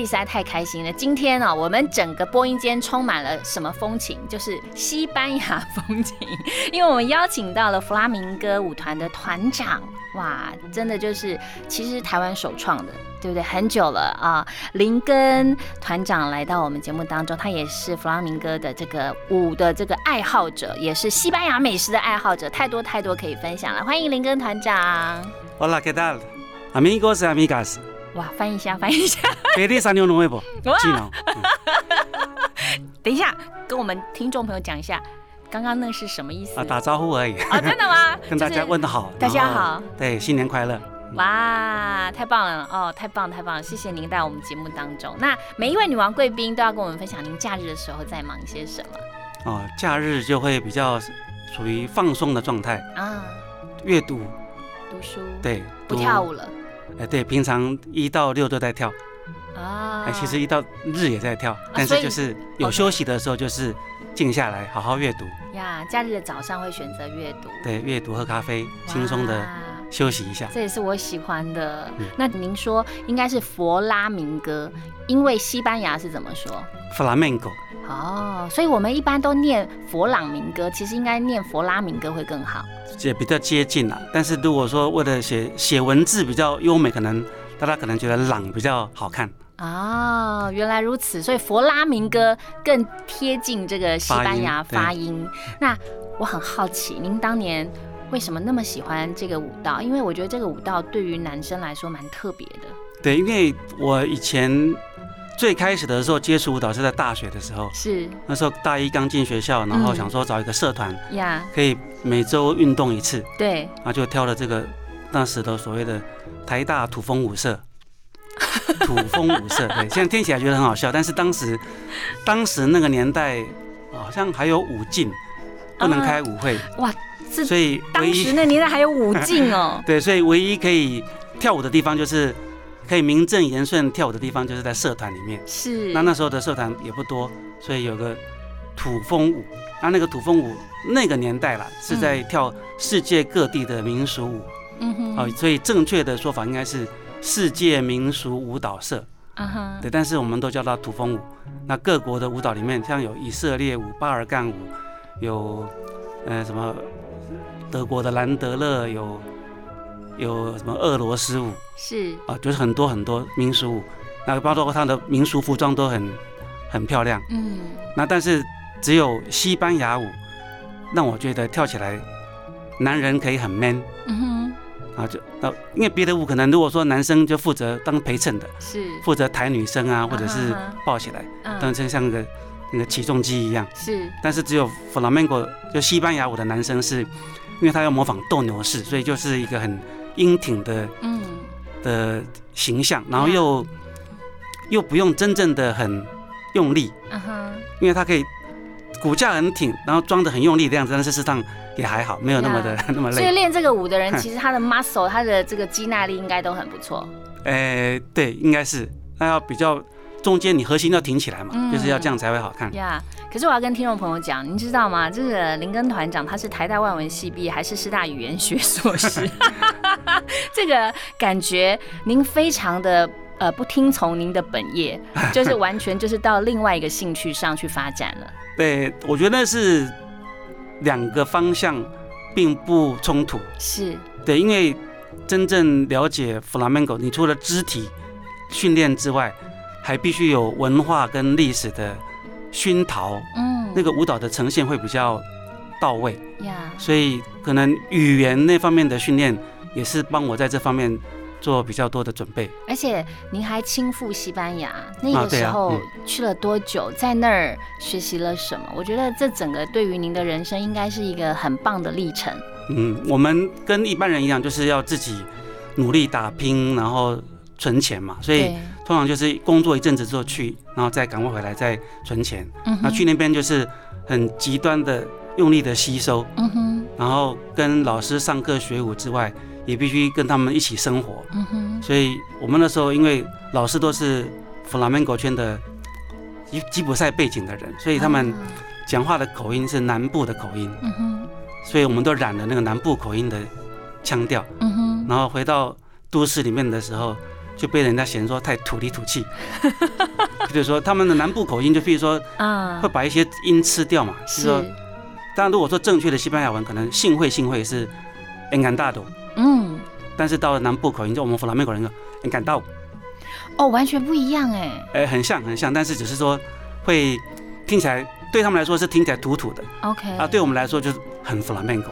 凯里实在太开心了！今天呢，我们整个播音间充满了什么风情？就是西班牙风情，因为我们邀请到了弗拉明戈舞团的团长，哇，真的就是其实台湾首创的，对不对？很久了啊，林根团长来到我们节目当中，他也是弗拉明戈的这个舞的这个爱好者，也是西班牙美食的爱好者，太多太多可以分享了。欢迎林根团长。Hola，¿qué tal？Amigos，amigas。哇，翻译一下，翻译一下。别的三牛龙会不？技能。等一下，跟我们听众朋友讲一下，刚刚那是什么意思？啊，打招呼而已。啊，真的吗？跟大家问好。大家好。对，新年快乐。哇，太棒了哦，太棒太棒了！谢谢您在我们节目当中。那每一位女王贵宾都要跟我们分享，您假日的时候在忙些什么？哦，假日就会比较属于放松的状态啊，阅读、读书。对，不跳舞了。哎，对，平常一到六都在跳，啊，哎，其实一到日也在跳，但是就是有休息的时候，就是静下来好好阅读。呀，假日的早上会选择阅读，对，阅读喝咖啡，轻松的休息一下，这也是我喜欢的。那您说应该是佛拉明戈，因为西班牙是怎么说？Flamenco。哦，所以我们一般都念佛朗明哥，其实应该念佛拉明哥会更好，也比较接近啦。但是如果说为了写写文字比较优美，可能大家可能觉得朗比较好看。哦，原来如此，所以佛拉明哥更贴近这个西班牙发音。那我很好奇，您当年为什么那么喜欢这个舞蹈？因为我觉得这个舞蹈对于男生来说蛮特别的。对，因为我以前。最开始的时候接触舞蹈是在大学的时候，是那时候大一刚进学校，然后想说找一个社团呀，可以每周运动一次，对，然后就挑了这个当时的所谓的台大土风舞社，土风舞社，对，现在听起来觉得很好笑，但是当时当时那个年代好像还有舞禁，不能开舞会，哇，所以当时那年代还有舞禁哦，对，所以唯一可以跳舞的地方就是。可以名正言顺跳舞的地方，就是在社团里面。是。那那时候的社团也不多，所以有个土风舞。那那个土风舞那个年代啦，是在跳世界各地的民俗舞。嗯哼。哦，所以正确的说法应该是世界民俗舞蹈社。啊哈。对，但是我们都叫它土风舞。那各国的舞蹈里面，像有以色列舞、巴尔干舞，有呃什么德国的兰德勒有。有什么俄罗斯舞是。啊，就是很多很多民俗舞，那包括他的民俗服装都很很漂亮，嗯，那但是只有西班牙舞让我觉得跳起来男人可以很 man，嗯哼，啊就那因为别的舞可能如果说男生就负责当陪衬的，是。负责抬女生啊，或者是抱起来，当成像个那个起重机一样，是，但是只有 flamenco 就西班牙舞的男生是，因为他要模仿斗牛士，所以就是一个很。英挺的，嗯，的形象，然后又又不用真正的很用力，嗯哼，因为他可以骨架很挺，然后装的很用力的样子，但是事实上也还好，没有那么的 那么累。所以练这个舞的人，其实他的 muscle，他的这个肌耐力应该都很不错。诶，对，应该是，那要比较。中间你核心要挺起来嘛，就是要这样才会好看。呀，可是我要跟听众朋友讲，您知道吗？这个林根团长他是台大外文系毕业，还是师大语言学硕士？这个感觉您非常的呃不听从您的本业，就是完全就是到另外一个兴趣上去发展了。对，我觉得是两个方向并不冲突。是对，因为真正了解 flamenco，你除了肢体训练之外，还必须有文化跟历史的熏陶，嗯，那个舞蹈的呈现会比较到位呀。所以可能语言那方面的训练也是帮我在这方面做比较多的准备。而且您还亲赴西班牙，那个时候去了多久？在那儿学习了什么？我觉得这整个对于您的人生应该是一个很棒的历程。嗯，我们跟一般人一样，就是要自己努力打拼，然后。存钱嘛，所以对通常就是工作一阵子之后去，然后再赶快回来再存钱。嗯哼那去那边就是很极端的用力的吸收，嗯哼然后跟老师上课学舞之外，也必须跟他们一起生活。嗯哼所以我们那时候因为老师都是弗拉门戈圈的吉吉普赛背景的人，所以他们啊讲话的口音是南部的口音，嗯哼所以我们都染了那个南部口音的腔调。嗯哼然后回到都市里面的时候，就被人家嫌说太土里土气。就是说他们的南部口音，就譬如说啊。会把一些音吃掉嘛。是。是说，当然如果说正确的西班牙文，可能幸会幸会是 encantado，嗯。但是到了南部口音，就我们弗拉门口人说 encantado，哦完全不一样哎。哎，很像很像，但是只是说会听起来对他们来说是听起来土土的 OK 啊，对我们来说就是很弗拉门戈，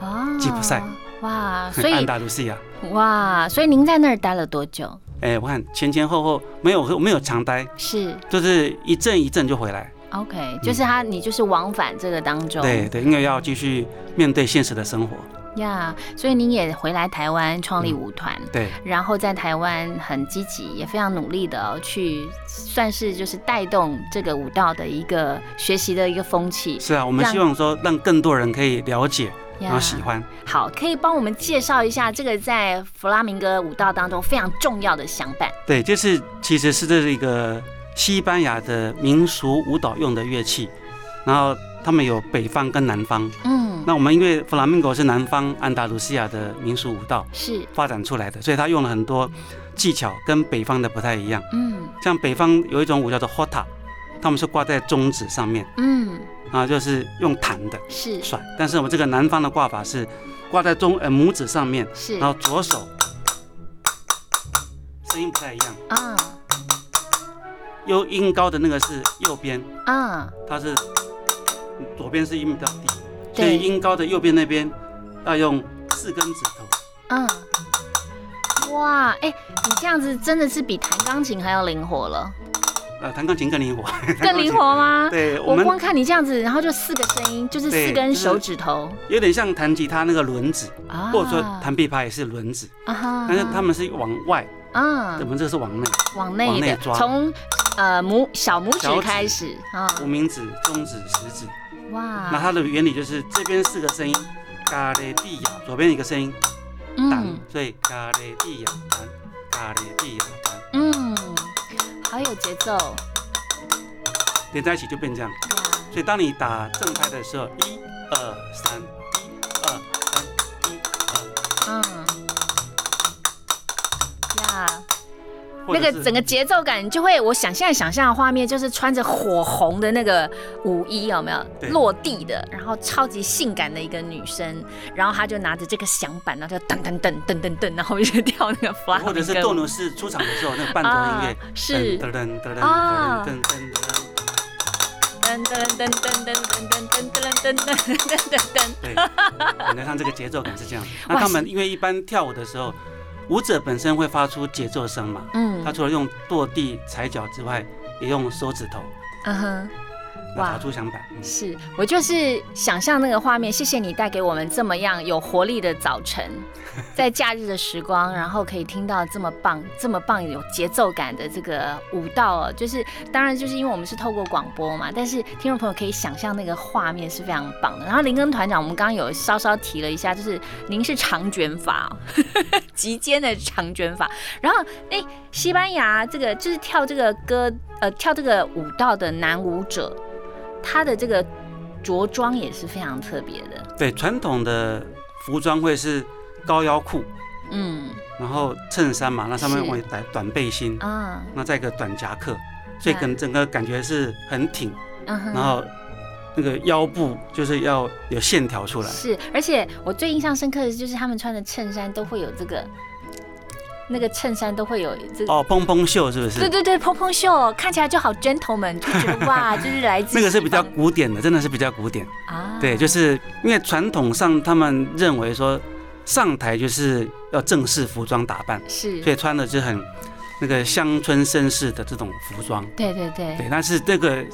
啊吉普赛哇 所很安以达卢西亚。哇所以您在那儿待了多久？哎，我看前前后后没有没有常待，是就是一阵一阵就回来。OK，就是他，你就是往返这个当中，嗯对对，因为要继续面对现实的生活。呀所以您也回来台湾创立嗯舞团，对然后在台湾很积极，也非常努力的、哦、去，算是就是带动这个舞蹈的一个学习的一个风气。是啊，我们让希望说让更多人可以了解，然后喜欢。好，可以帮我们介绍一下这个在弗拉明戈舞蹈当中非常重要的相伴。对，就是其实是这是一个西班牙的民俗舞蹈用的乐器，然后他们有北方跟南方。嗯，那我们因为弗拉明戈是南方安达卢西亚的民俗舞蹈是，发展出来的，所以他用了很多技巧跟北方的不太一样。嗯像北方有一种舞叫做 hota，他们是挂在中指上面。嗯，啊，就是用弹的。是。甩，但是我们这个南方的挂法是挂在中呃拇指上面，是。然后左手声音不太一样，啊。右音高的那个是右边，啊，它是左边是音比较低，所对以音高的右边那边要用四根指头。嗯，哇，哎、你这样子真的是比弹钢琴还要灵活了，呃，弹钢琴更灵活，更灵。活吗？对，我们我光看你这样子，然后就四个声音，就是四根手指头。有点像弹吉他那个轮子，啊，或者说弹琵琶也是轮子，啊，但是他们是往外，啊。我们这个是往内，往内，往内抓。从呃拇小拇指指。开始啊，无名指、中指、食指。哇，那它的原理就是这边四个声音，嘎雷蒂亚，左边一个声音，弹嗯，所以嘎雷蒂亚弹，嘎雷蒂亚弹，嗯，好有节奏。呀，连在一起就变这样。所以当你打正拍的时候，一二三，那个整个节奏感，就会我想现在想象的画面就是穿着火红的那个舞衣，有没有？落地的，然后超级性感的一个女生，然后她就拿着这个响板，然后就噔噔噔噔噔噔，然后就 跳那个 fly，或者是斗牛士出场的时候，那个伴奏音乐，是。噔噔噔噔啊。噔噔噔噔，噔噔噔噔噔噔噔噔噔噔噔。噔噔噔，对，感觉上这个节奏感是这样。那他们因为一般跳舞的时候，舞者本身会发出节奏声嘛，嗯他除了用跺地踩脚之外，也用手指头嗯哼。来哇打出响板。嗯是我就是想象那个画面，谢谢你带给我们这么样有活力的早晨，在假日的时光，然后可以听到这么棒、这么棒有节奏感的这个舞蹈哦。就是当然就是因为我们是透过广播嘛，但是听众朋友可以想象那个画面是非常棒的。然后林根团长，我们刚刚有稍稍提了一下，就是您是长卷发、哦，极尖的长卷发。然后哎，西班牙这个就是跳这个歌呃跳这个舞蹈的男舞者。他的这个着装也是非常特别的，对，传统的服装会是高腰裤，嗯然后衬衫嘛，那上面是会短短背心，啊，那再一个短夹克，所以对跟整个感觉是很挺，嗯然后那个腰部就是要有线条出来。是，而且我最印象深刻的就是他们穿的衬衫都会有这个，那个衬衫都会有这个。哦，蓬蓬袖是不是？对对对，蓬蓬袖看起来就好 gentleman，就觉得哇，就是来自那个是比较古典的，真的是比较古典。啊，对，就是因为传统上他们认为说上台就是要正式服装打扮，是，所以穿的是很那个乡村绅士的这种服装。对对对对，但是这个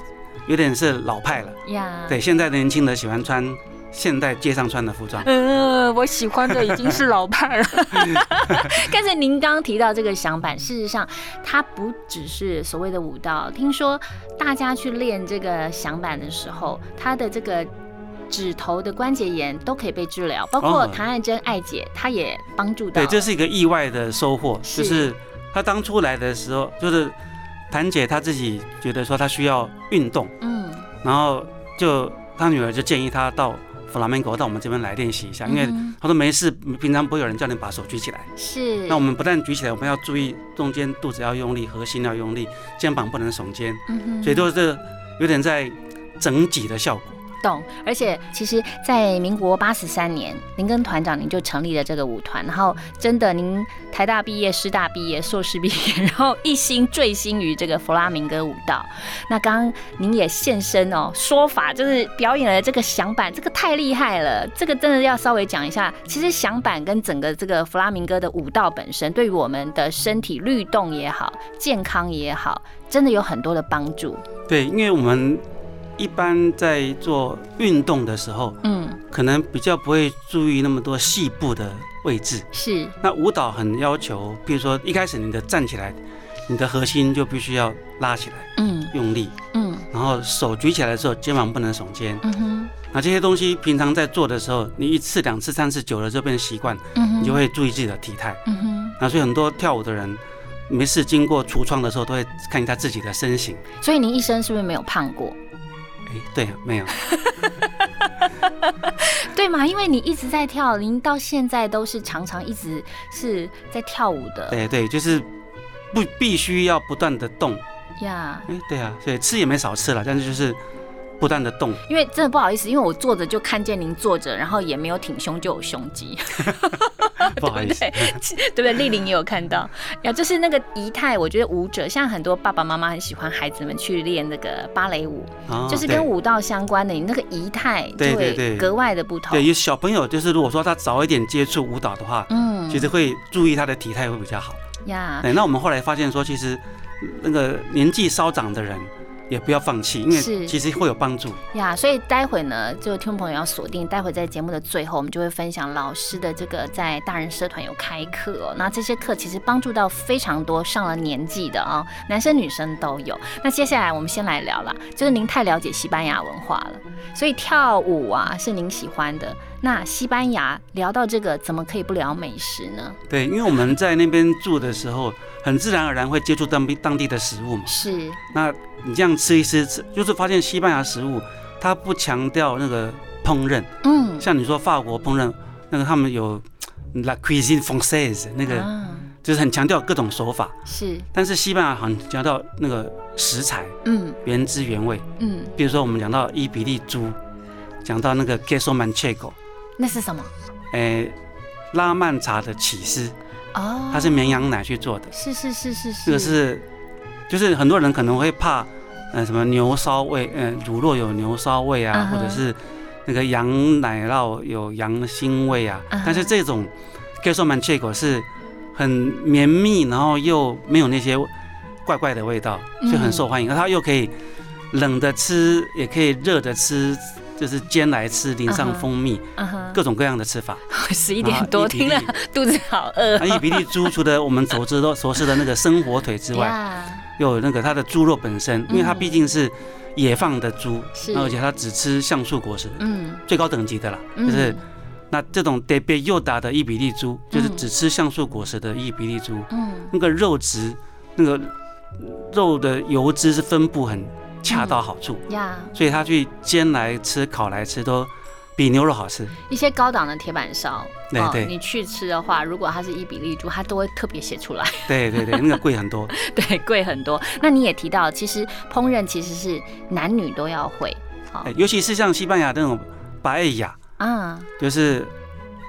有点是老派了。呀，对，现在的年轻人喜欢穿现代街上穿的服装。嗯，我喜欢的已经是老派了。但是您刚刚提到这个响板，事实上它不只是所谓的舞蹈。听说大家去练这个响板的时候，它的这个指头的关节炎都可以被治疗，包括哦谭爱珍爱姐，她也帮助到。对，这是一个意外的收获，是就是她当初来的时候，就是谭姐她自己觉得说她需要运动，嗯，然后就她女儿就建议她到弗拉门戈到我们这边来练习一下，因为他说没事，平常不会有人叫你把手举起来。是。那我们不但举起来，我们要注意中间肚子要用力，核心要用力，肩膀不能耸肩，嗯哼所以都是有点在整脊的效果。懂，而且其实，在民国八十三年，您跟团长您就成立了这个舞团，然后真的您台大毕业、师大毕业、硕士毕业，然后一心醉心于这个弗拉明戈舞蹈。那刚刚您也现身哦，说法就是表演了这个响板，这个太厉害了，这个真的要稍微讲一下。其实响板跟整个这个弗拉明戈的舞蹈本身，对于我们的身体律动也好、健康也好，真的有很多的帮助。对，因为我们一般在做运动的时候，嗯，可能比较不会注意那么多细部的位置。是，那舞蹈很要求，比如说一开始你的站起来，你的核心就必须要拉起来，嗯用力，嗯然后手举起来的时候，肩膀不能耸肩。嗯哼那这些东西平常在做的时候，你一次、两次、三次，久了就变成习惯，嗯哼，你就会注意自己的体态。嗯哼。那所以很多跳舞的人，没事经过橱窗的时候，都会看一下自己的身形。所以您一生是不是没有胖过？哎，对，没有，对嘛？因为你一直在跳，您到现在都是常常一直是在跳舞的对对，就是不必须要不断的动。呀。哎，对啊，所以吃也没少吃了，但是就是不断的动。因为真的不好意思，因为我坐着就看见您坐着，然后也没有挺胸就有胸肌，不好意思，对不对？丽玲也有看到。呀，就是那个仪态，我觉得舞者像很多爸爸妈妈很喜欢孩子们去练那个芭蕾舞，哦就是跟舞蹈相关的，你那个仪态就会对对对。格外的不同。对，有小朋友就是如果说他早一点接触舞蹈的话，嗯。其实会注意他的体态会比较好。呀，对，那我们后来发现说，其实那个年纪稍长的人也不要放弃，因是为其实会有帮助。呀，所以待会呢，就听众朋友要锁定，待会在节目的最后，我们就会分享老师的这个在大人社团有开课哦。那这些课其实帮助到非常多上了年纪的啊、男生女生都有。那接下来我们先来聊啦，就是您太了解西班牙文化了，所以跳舞啊是您喜欢的。那西班牙聊到这个，怎么可以不聊美食呢？对，因为我们在那边住的时候，很自然而然会接触当地当地的食物嘛。是，那你这样吃一吃，吃就是发现西班牙食物它不强调那个烹饪，嗯，像你说法国烹饪，那个他们有 la cuisine française，那个啊，就是很强调各种手法，是，但是西班牙很强调那个食材嗯。原汁原味。嗯，比如说我们讲到伊比利猪，讲到那个 queso manchego，那是什么？诶，拉曼茶的起司，哦，它是绵羊奶去做的，是是是是是，这个是就是很多人可能会怕，呃，什么牛骚味，呃，乳酪有牛骚味啊或者是那个羊奶酪有羊腥味啊。但是这种 queso manchego 是很绵密，然后又没有那些怪怪的味道，所以很受欢迎。而它又可以冷的吃，也可以热的吃，就是煎来吃，淋上蜂蜜，各种各样的吃法。十一点多，听了肚子好饿那伊比利猪除了我们熟知的熟知的那个生火腿之外，有那个它的猪肉本身，因为它嗯毕竟是野放的猪，是，而且它只吃橡树果实，嗯，最高等级的啦，嗯就是那这种特别幼打的伊比利猪，就是嗯只吃橡树果实的伊比利猪，嗯那个肉质，那个肉的油脂是分布很恰到好处，呀，所以他去煎来吃、烤来吃都比牛肉好吃。一些高档的铁板烧，哦对对你去吃的话，如果它是伊比利猪，它都会特别写出来，对对对，那个贵很多。对，贵很多。那你也提到，其实烹饪其实是男女都要会，尤其是像西班牙那种巴艾亚，啊，就是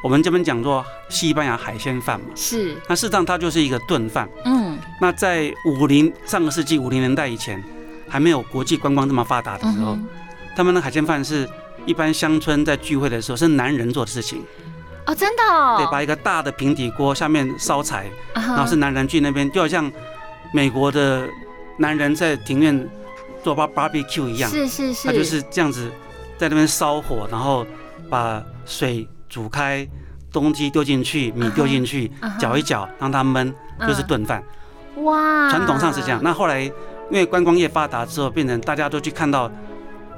我们这边讲做西班牙海鲜饭嘛。是，那事实上它就是一个炖饭。嗯那在五零上个世纪五零年代以前，还没有国际观光这么发达的时候，嗯，他们的海鲜饭是一般乡村在聚会的时候是男人做的事情。哦，真的哦，对，把一个大的平底锅下面烧柴，然后是男人去那边，就好像美国的男人在庭院做 bar barbecue 一样，是是是，他就是这样子在那边烧火，然后把水煮开，东西丢进去，米丢进去搅一搅，让它焖，就是嗯。炖饭。哇，传统上是这样。那后来因为观光业发达之后，变成大家都去看到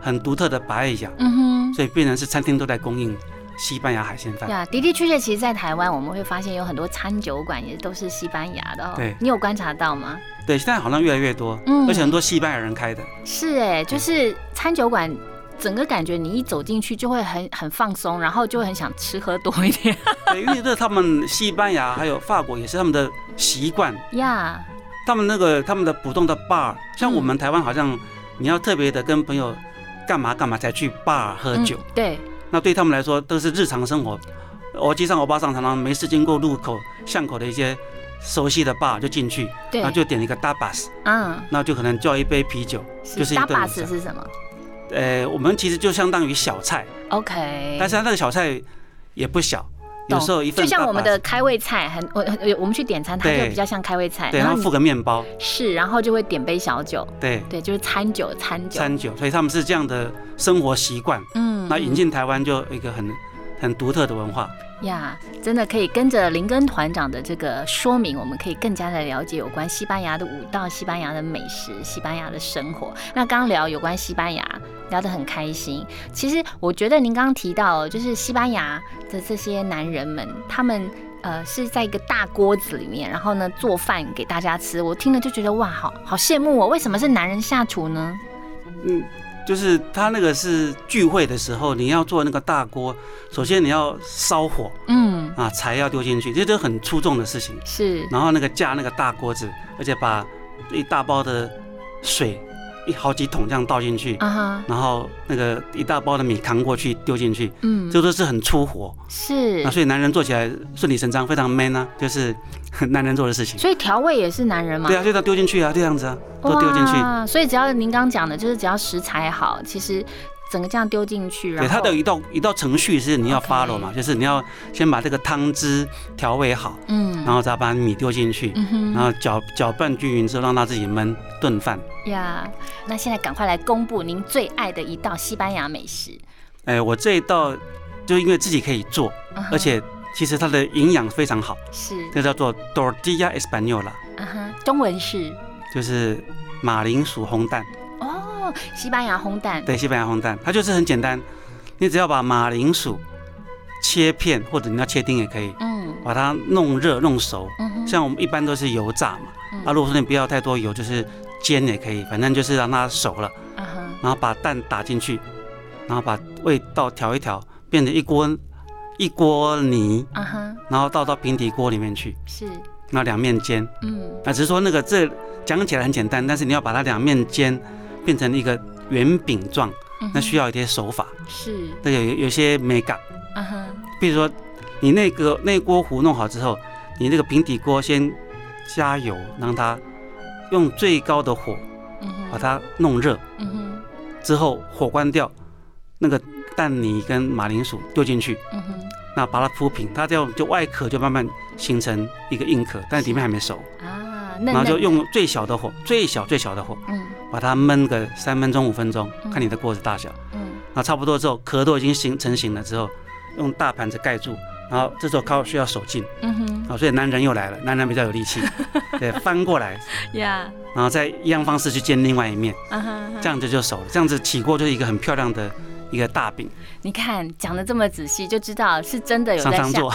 很独特的白雅，嗯哼。所以变成是餐厅都在供应西班牙海鲜饭。呀，的的确确，其实，在台湾我们会发现有很多餐酒馆也都是西班牙的哦。对你有观察到吗？对，现在好像越来越多，嗯而且很多西班牙人开的。是哎，就是餐酒馆。整个感觉，你一走进去就会很很放松，然后就会很想吃喝多一点对，因为这他们西班牙还有法国也是他们的习惯，呀。他们那个他们的普通的 bar，像我嗯。们台湾好像你要特别的跟朋友干嘛干嘛才去 bar 喝酒，嗯对，那对他们来说都是日常生活。我街上我巴上常常没事经过路口巷口的一些熟悉的 bar 就进去，对，然后就点一个 tapas，嗯，那就可能叫一杯啤酒，就是一大顿 b 午 s 是什么？呃，我们其实就相当于小菜，？OK，但是它那个小菜也不小，有时候一份就像我们的开胃菜，很我我们去点餐，它就对比较像开胃菜，对，然后你附个面包，是，然后就会点杯小酒，对，对，就是餐酒餐酒，餐酒，所以他们是这样的生活习惯。嗯那引进台湾就一个很很独特的文化。呀真的可以跟着林根团长的这个说明，我们可以更加的了解有关西班牙的舞蹈、西班牙的美食、西班牙的生活。那刚聊有关西班牙，聊得很开心。其实我觉得您刚刚提到，就是西班牙的这些男人们，他们。呃，是在一个大锅子里面，然后呢做饭给大家吃。我听了就觉得哇，好好羡慕哦！为什么是男人下厨呢？嗯，就是他那个是聚会的时候，你要做那个大锅，首先你要烧火嗯，啊，柴要丢进去，这都很出众的事情。是，然后那个架那个大锅子，而且把一大包的水一好几桶这样倒进去，啊哈，然后那个一大包的米扛过去丢进去，嗯，这都是很粗活。是。那，所以男人做起来顺理成章，非常 man 啊，就是 男人做的事情。所以调味也是男人嘛？对啊，就要丢进去啊，这样子啊，都丢进去。哇所以只要您刚讲的，就是只要食材好，其实整个这样丢进去，然对，后它的一道一道程序是你要 follow 嘛，就是你要先把这个汤汁调味好，嗯，然后再把米丢进去，嗯然后搅搅拌均匀之后，让它自己焖炖饭。呀，那现在赶快来公布您最爱的一道西班牙美食，哎，我这一道就因为自己可以做，嗯而且其实它的营养非常好，是，这叫做 tortilla española，嗯哼，中文是？就是马铃薯烘蛋，哦，西班牙烘蛋，对，西班牙烘蛋，它就是很简单，你只要把马铃薯切片，或者你要切丁也可以，嗯。把它弄热弄熟，像我们一般都是油炸嘛，嗯。啊，如果说你不要太多油，就是煎也可以，反正就是让它熟了，嗯哼，然后把蛋打进去，然后把味道调一调，变成一锅一锅泥，啊哈，然后倒到平底锅里面去，是，然后两面煎。嗯。啊，只是说那个这讲起来很简单，但是你要把它两面煎变成一个圆饼状，那需要一些手法，是，那有有些美感。啊哈，比如说你那个那锅糊弄好之后，你那个平底锅先加油，让它用最高的火把它弄热，嗯哼，之后火关掉，那个蛋泥跟马铃薯丢进去，那把它铺平，它这样就外壳就慢慢形成一个硬壳，但里面还没熟，啊，嫩然后就，用最小的火，最小最小的火嗯。把它焖个三分钟五分钟，嗯。看你的锅子大小。嗯。那差不多之后，壳都已经形成型了之后，用大盘子盖住，然后这时候靠需要手劲嗯哼，啊，所以男人又来了，男人比较有力气，对，翻过来，呀，然后再一样方式去煎另外一面，这样子就熟了，这样子起锅就是一个很漂亮的一个大饼，你看讲的这么仔细，就知道是真的有在，常常做，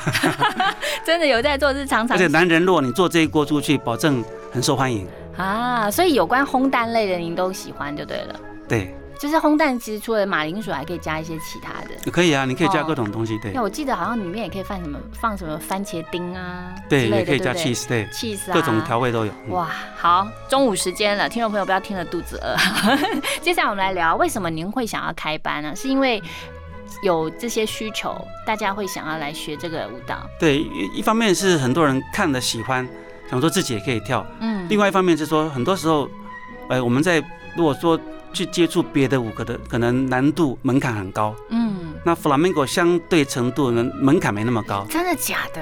真的有在做，是常常而且男人如果你做这一锅出去，保证很受欢迎。啊，所以有关烘蛋类的您都喜欢就对了。对，就是烘蛋，其实除了马铃薯，还可以加一些其他的。可以啊，你可以加哦各种东西，对那我记得好像里面也可以放什么放什么番茄丁啊之对，也可以加对 cheese，对，cheese 啊，各种调味都有。嗯哇，好，中午时间了，听众朋友不要听了肚子饿。接下来我们来聊，为什么您会想要开班呢？是因为有这些需求，大家会想要来学这个舞蹈。对，一一方面是很多人看了喜欢，想说自己也可以跳；嗯，另外一方面是说，很多时候，呃，我们在如果说去接触别的舞，歌的可能难度门槛很高。嗯，那 flamenco 相对程度呢，门槛没那么高。真的假的？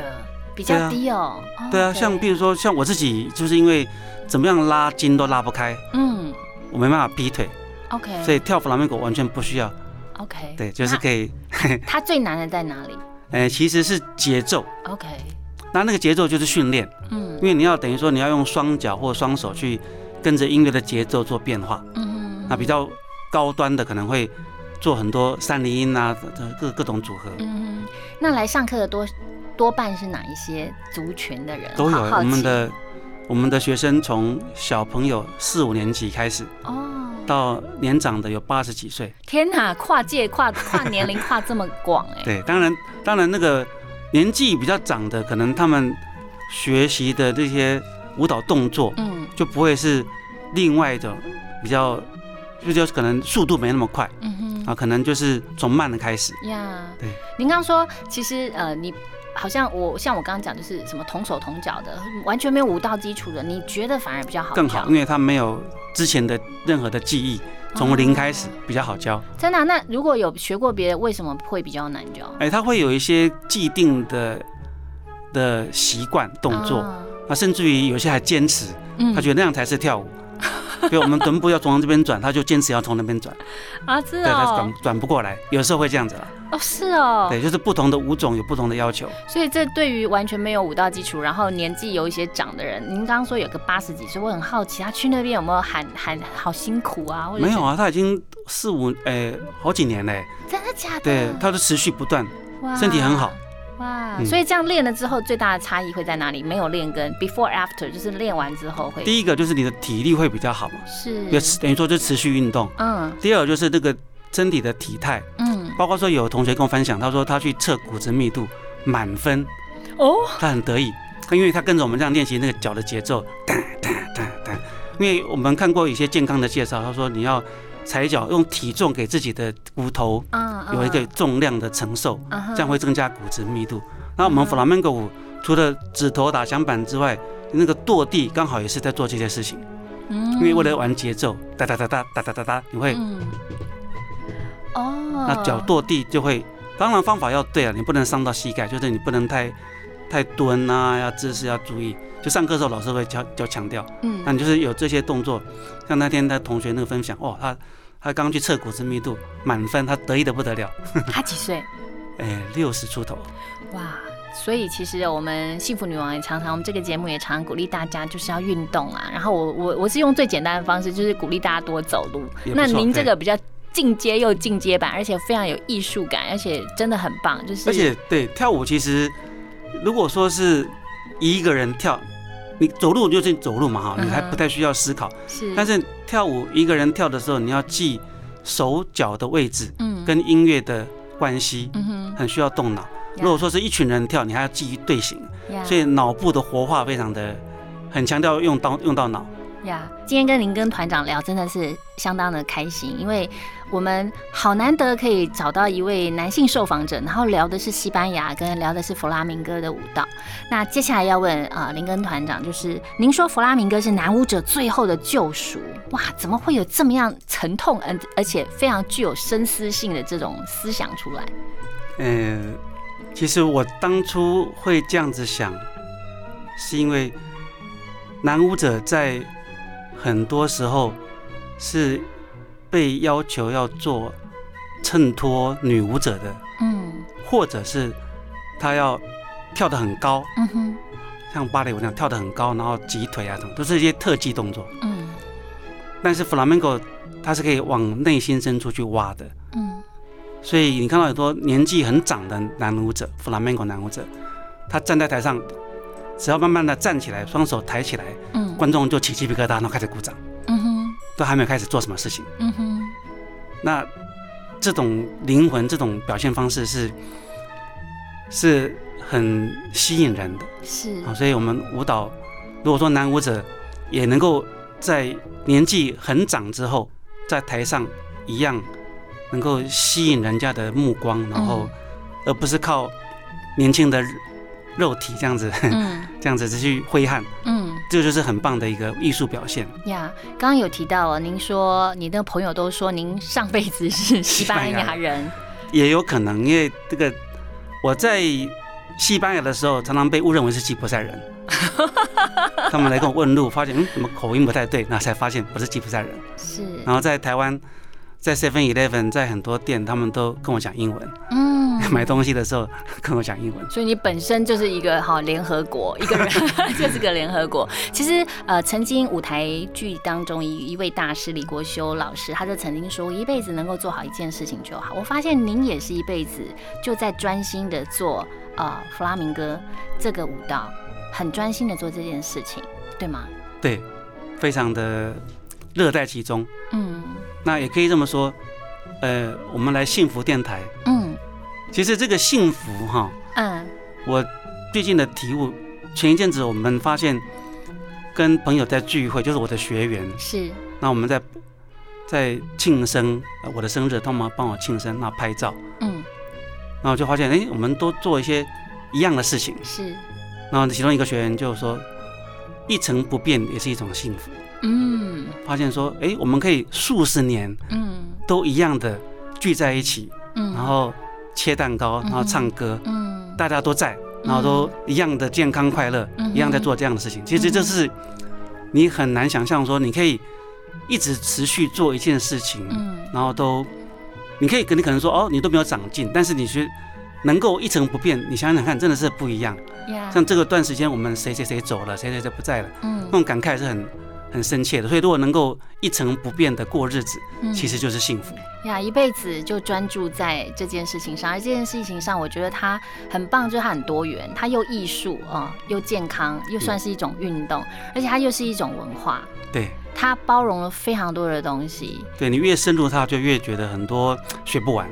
比较低哦。哦对啊像比如说像我自己，就是因为怎么样拉筋都拉不开，嗯我没办法劈腿，，OK，所以跳 flamenco 完全不需要 OK，对，就是可以，它最难的在哪里呃，其实是节奏。？OK，那那个节奏就是训练，嗯因为你要等于说你要用双脚或双手去跟着音乐的节奏做变化。嗯那比较高端的可能会做很多三零音啊，的各各种组合嗯，那来上课的多多半是哪一些族群的人？都有。我们的我们的学生从小朋友四五年级开始，哦，到年长的有八十几岁。天哪，跨界跨跨年龄跨这么广哎，对，当然当然那个年纪比较长的，可能他们学习的这些舞蹈动作嗯就不会是另外一种比较，就就可能速度没那么快嗯哼。啊，可能就是从慢的开始。呀对，您刚刚说，其实呃，你好像我像我刚刚讲，就是什么同手同脚的，完全没有舞蹈基础的，你觉得反而比较好教更好，因为他没有之前的任何的记忆，从零开始哦比较好教。真的啊、那如果有学过别的，为什么会比较难教？哎，他会有一些既定的的习惯动作，啊啊，甚至于有些还坚持，嗯他觉得那样才是跳舞。比如我们臀部要从这边转，他就坚持要从那边转，啊，是对，他哦转，转不过来，有时候会这样子啦。哦是哦，对，就是不同的舞种有不同的要求。所以这对于完全没有舞蹈基础，然后年纪有一些长的人，您刚刚说有个八十几岁，我很好奇，他去那边有没有喊喊好辛苦啊？或者没有，啊，他已经四五哎好几年嘞，真的假的？对，他都持续不断，哇身体很好。哇，嗯。所以这样练了之后，最大的差异会在哪里？没有练跟 before after，就是练完之后会。第一个就是你的体力会比较好嘛，是。因为等于说就持续运动。嗯。第二就是那个身体的体态，嗯。包括说有同学跟我分享，他说他去测骨质密度满分，哦？他很得意，因为他跟着我们这样练习那个脚的节奏，哒哒哒哒。因为我们看过一些健康的介绍，他说你要踩脚用体重给自己的骨头嗯有一个重量的承受，这样会增加骨质密度。那我们嗯 flamenco 舞除了指头打响板之外，那个跺地刚好也是在做这些事情，嗯。因为为了玩节奏，哒哒哒哒哒哒哒哒，你会嗯。哦，那脚跺地就会，当然方法要对啊，你不能伤到膝盖，就是你不能太太蹲啊，要姿势要注意。就上课的时候老师会教教强调，嗯那你就是有这些动作，像那天他同学那个分享，哦，他他刚去测骨质密度满分，他得意的不得了，他几岁？哎，六十出头，哇！所以其实我们幸福女王也常常，我们这个节目也常常鼓励大家就是要运动啊。然后我我我是用最简单的方式，就是鼓励大家多走路。那您这个比较进阶又进阶版，而且非常有艺术感，而且真的很棒。就是而且对跳舞其实如果说是一个人跳，你走路就是走路嘛哈，你还不太需要思考，是，但是跳舞一个人跳的时候，你要记手脚的位置嗯。跟音乐的关系，嗯哼，很需要动脑。如果说是一群人跳，你还要记忆队形，呀所以脑部的活化非常的很强调用到用到脑。呀今天跟林根团长聊真的是相当的开心，因为我们好难得可以找到一位男性受访者，然后聊的是西班牙，跟聊的是弗拉明戈的舞蹈。那接下来要问啊、林根团长，就是您说弗拉明戈是男舞者最后的救赎，哇，怎么会有这么样沉痛，而而且非常具有深思性的这种思想出来？嗯，其实我当初会这样子想，是因为男舞者在很多时候是被要求要做衬托女舞者的，嗯。或者是他要跳得很高，嗯哼。像芭蕾舞那样跳得很高，然后挤腿啊什么，都是一些特技动作。嗯。但是 flamenco 它是可以往内心深处去挖的，嗯所以你看到很多年纪很长的男舞者，flamenco 男舞者，他站在台上，只要慢慢的站起来，双手抬起来，嗯观众就起鸡皮疙瘩，然后开始鼓掌，嗯哼都还没有开始做什么事情。嗯哼那这种灵魂，这种表现方式是是很吸引人的是啊。所以我们舞蹈，如果说男舞者也能够在年纪很长之后，在台上一样能够吸引人家的目光，然后嗯而不是靠年轻的肉体这样子嗯 这样子去挥汗，嗯。这就是很棒的一个艺术表现。呀刚刚有提到哦，您说你的朋友都说您上辈子是西班牙人，也有可能，因为这个我在西班牙的时候，常常被误认为是吉普赛人。他们来跟我问路，发现嗯，怎么口音不太对，那才发现我是吉普赛人。是然后在台湾，在 Seven Eleven，在很多店，他们都跟我讲英文。嗯，买东西的时候 跟我讲英文。所以你本身就是一个好联合国，一个人 就是个联合国。其实呃，曾经舞台剧当中一一位大师李国修老师，他就曾经说，一辈子能够做好一件事情就好。我发现您也是一辈子就在专心的做呃弗拉明戈这个舞蹈，很专心的做这件事情，对吗？对，非常的乐在其中。嗯那也可以这么说，呃，我们来幸福电台，嗯其实这个幸福哈，嗯。我最近的体悟，前一阵子我们发现跟朋友在聚会，就是我的学员，是。那我们在在庆生，呃我的生日，他们帮我庆生，那拍照，嗯。然后就发现，哎，我们都做一些一样的事情，是。然后其中一个学员就说，一成不变也是一种幸福，嗯。发现说，哎，我们可以数十年嗯。都一样的聚在一起，嗯，然后切蛋糕，然后唱歌，嗯。大家都在，然后都一样的健康快乐，嗯。一样在做这样的事情。其实这是你很难想象说，你可以一直持续做一件事情，嗯。然后都你可以跟你可能说哦，你都没有长进，但是你觉能够一成不变，你想想看，真的是不一样。像这个段时间，我们谁谁谁走了，谁谁谁不在了，那嗯种感慨是很很深切的。所以如果能够一成不变的过日子，嗯其实就是幸福。呀，一辈子就专注在这件事情上，而这件事情上，我觉得它很棒，就是它很多元，它又艺术啊、又健康，又算是一种运动，而且它又是一种文化，对。它包容了非常多的东西对你越深入它，就越觉得很多学不完。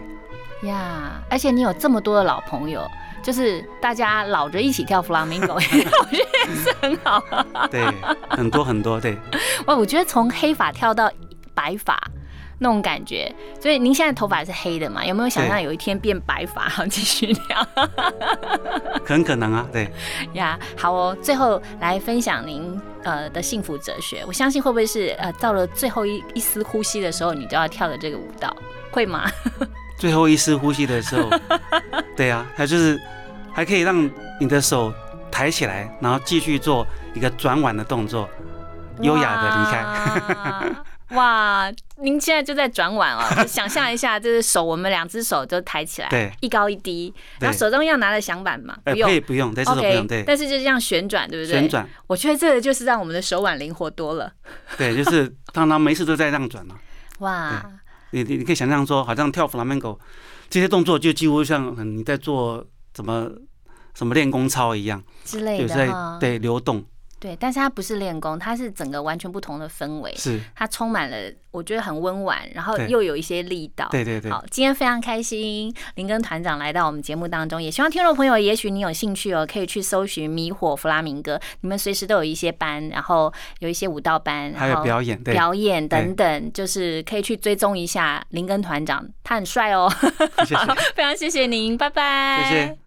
呀。而且你有这么多的老朋友，就是大家老着一起跳弗拉明戈，我觉得也是很好。对，很多很多，对。哇，我觉得从黑发跳到白发。那种感觉，所以您现在头发是黑的嘛？有没有想象有一天变白发，然后继续跳？很可能啊，对，呀好哦，最后来分享您呃的幸福哲学。我相信会不会是呃到了最后一一丝呼吸的时候，你就要跳的这个舞蹈，会吗？最后一丝呼吸的时候，对啊，它就是还可以让你的手抬起来，然后继续做一个转腕的动作，优雅的离开。哇，您现在就在转腕哦，想象一下，就是手，我们两只手都抬起来，对，一高一低，然后手中要拿着响板嘛，呃，不用可以不用，对，这都不用，对，但是就这样旋转，对不对？旋。转，我觉得这个就是让我们的手腕灵活多了。对，就是常常没事都在这样转嘛。哇，你你你可以想象说，好像跳 flamenco 这些动作，就几乎像嗯你在做怎么什么练功操一样，之类有在的哈。对流动，对，但是它不是练功，它是整个完全不同的氛围。是，它充满了，我觉得很温婉，然后又有一些力道。对对对，好，今天非常开心，林根团长来到我们节目当中，也希望听众朋友，也许你有兴趣哦，可以去搜寻迷火弗拉明戈，你们随时都有一些班，然后有一些舞蹈班，还有表演，对，表演等等，就是可以去追踪一下林根团长，他很帅哦。谢谢。非常谢谢您，拜拜。谢谢。